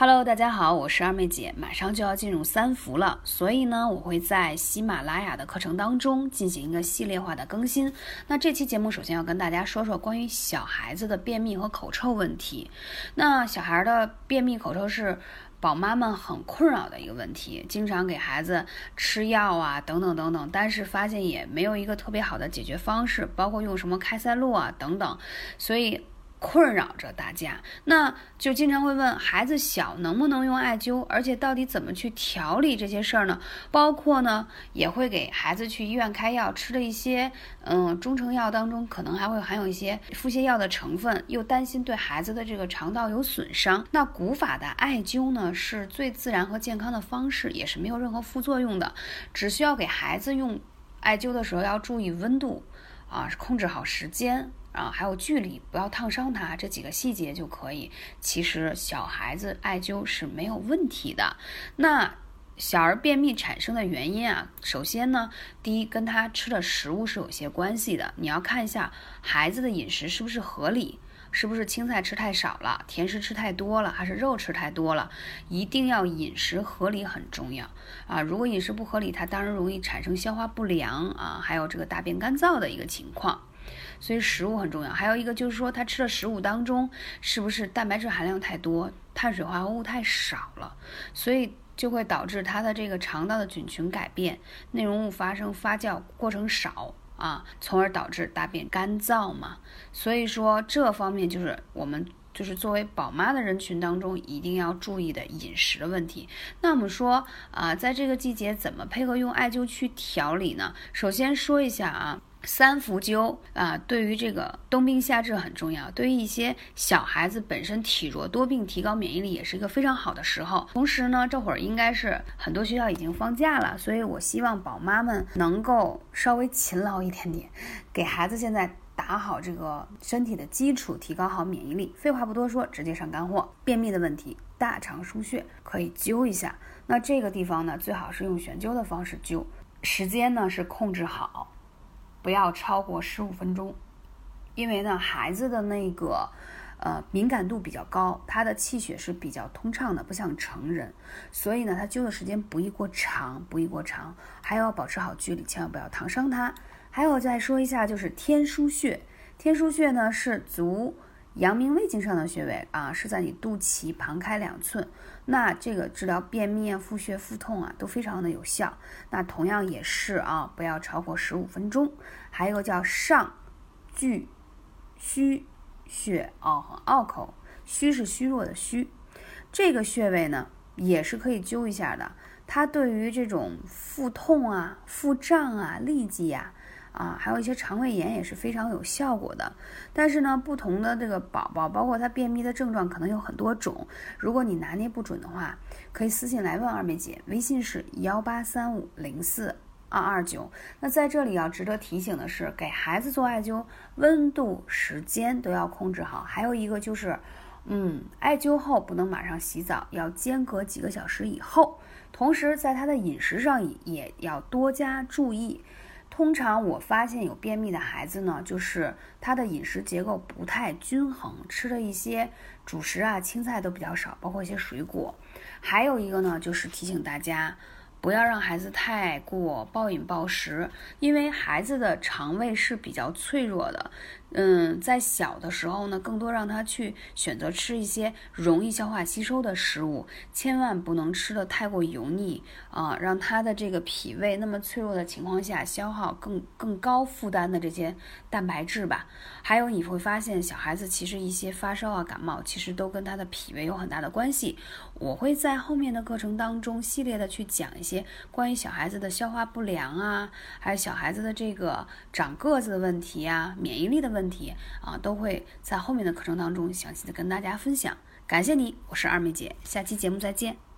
Hello，大家好，我是二妹姐，马上就要进入三伏了，所以呢，我会在喜马拉雅的课程当中进行一个系列化的更新。那这期节目首先要跟大家说说关于小孩子的便秘和口臭问题。那小孩的便秘、口臭是宝妈们很困扰的一个问题，经常给孩子吃药啊，等等等等，但是发现也没有一个特别好的解决方式，包括用什么开塞露啊等等，所以。困扰着大家，那就经常会问孩子小能不能用艾灸，而且到底怎么去调理这些事儿呢？包括呢，也会给孩子去医院开药，吃的一些嗯中成药当中可能还会含有一些腹泻药的成分，又担心对孩子的这个肠道有损伤。那古法的艾灸呢，是最自然和健康的方式，也是没有任何副作用的，只需要给孩子用艾灸的时候要注意温度啊，控制好时间。啊，还有距离，不要烫伤它，这几个细节就可以。其实小孩子艾灸是没有问题的。那小儿便秘产生的原因啊，首先呢，第一跟他吃的食物是有些关系的。你要看一下孩子的饮食是不是合理，是不是青菜吃太少了，甜食吃太多了，还是肉吃太多了？一定要饮食合理很重要啊。如果饮食不合理，它当然容易产生消化不良啊，还有这个大便干燥的一个情况。所以食物很重要，还有一个就是说，他吃的食物当中是不是蛋白质含量太多，碳水化合物太少了，所以就会导致他的这个肠道的菌群改变，内容物发生发酵过程少啊，从而导致大便干燥嘛。所以说这方面就是我们就是作为宝妈的人群当中一定要注意的饮食的问题。那我们说啊，在这个季节怎么配合用艾灸去调理呢？首先说一下啊。三伏灸啊，对于这个冬病夏治很重要。对于一些小孩子本身体弱多病，提高免疫力也是一个非常好的时候。同时呢，这会儿应该是很多学校已经放假了，所以我希望宝妈们能够稍微勤劳一点点，给孩子现在打好这个身体的基础，提高好免疫力。废话不多说，直接上干货。便秘的问题，大肠腧穴可以灸一下。那这个地方呢，最好是用悬灸的方式灸，时间呢是控制好。不要超过十五分钟，因为呢，孩子的那个呃敏感度比较高，他的气血是比较通畅的，不像成人，所以呢，他灸的时间不宜过长，不宜过长，还要保持好距离，千万不要烫伤他。还有再说一下，就是天枢穴，天枢穴呢是足。阳明胃经上的穴位啊，是在你肚脐旁开两寸。那这个治疗便秘啊、腹泻、腹痛啊，都非常的有效。那同样也是啊，不要超过十五分钟。还有一个叫上巨虚穴哦，很拗口，虚是虚弱的虚。这个穴位呢，也是可以灸一下的。它对于这种腹痛啊、腹胀啊、痢疾呀。啊，啊还有一些肠胃炎也是非常有效果的。但是呢，不同的这个宝宝，包括他便秘的症状，可能有很多种。如果你拿捏不准的话，可以私信来问二妹姐，微信是幺八三五零四二二九。那在这里要值得提醒的是，给孩子做艾灸，温度、时间都要控制好。还有一个就是，嗯，艾灸后不能马上洗澡，要间隔几个小时以后。同时，在他的饮食上也要多加注意。通常我发现有便秘的孩子呢，就是他的饮食结构不太均衡，吃的一些主食啊、青菜都比较少，包括一些水果。还有一个呢，就是提醒大家。不要让孩子太过暴饮暴食，因为孩子的肠胃是比较脆弱的。嗯，在小的时候呢，更多让他去选择吃一些容易消化吸收的食物，千万不能吃的太过油腻啊，让他的这个脾胃那么脆弱的情况下消耗更更高负担的这些蛋白质吧。还有你会发现，小孩子其实一些发烧啊、感冒，其实都跟他的脾胃有很大的关系。我会在后面的课程当中系列的去讲一些。关于小孩子的消化不良啊，还有小孩子的这个长个子的问题啊，免疫力的问问题啊，都会在后面的课程当中详细的跟大家分享。感谢你，我是二妹姐，下期节目再见。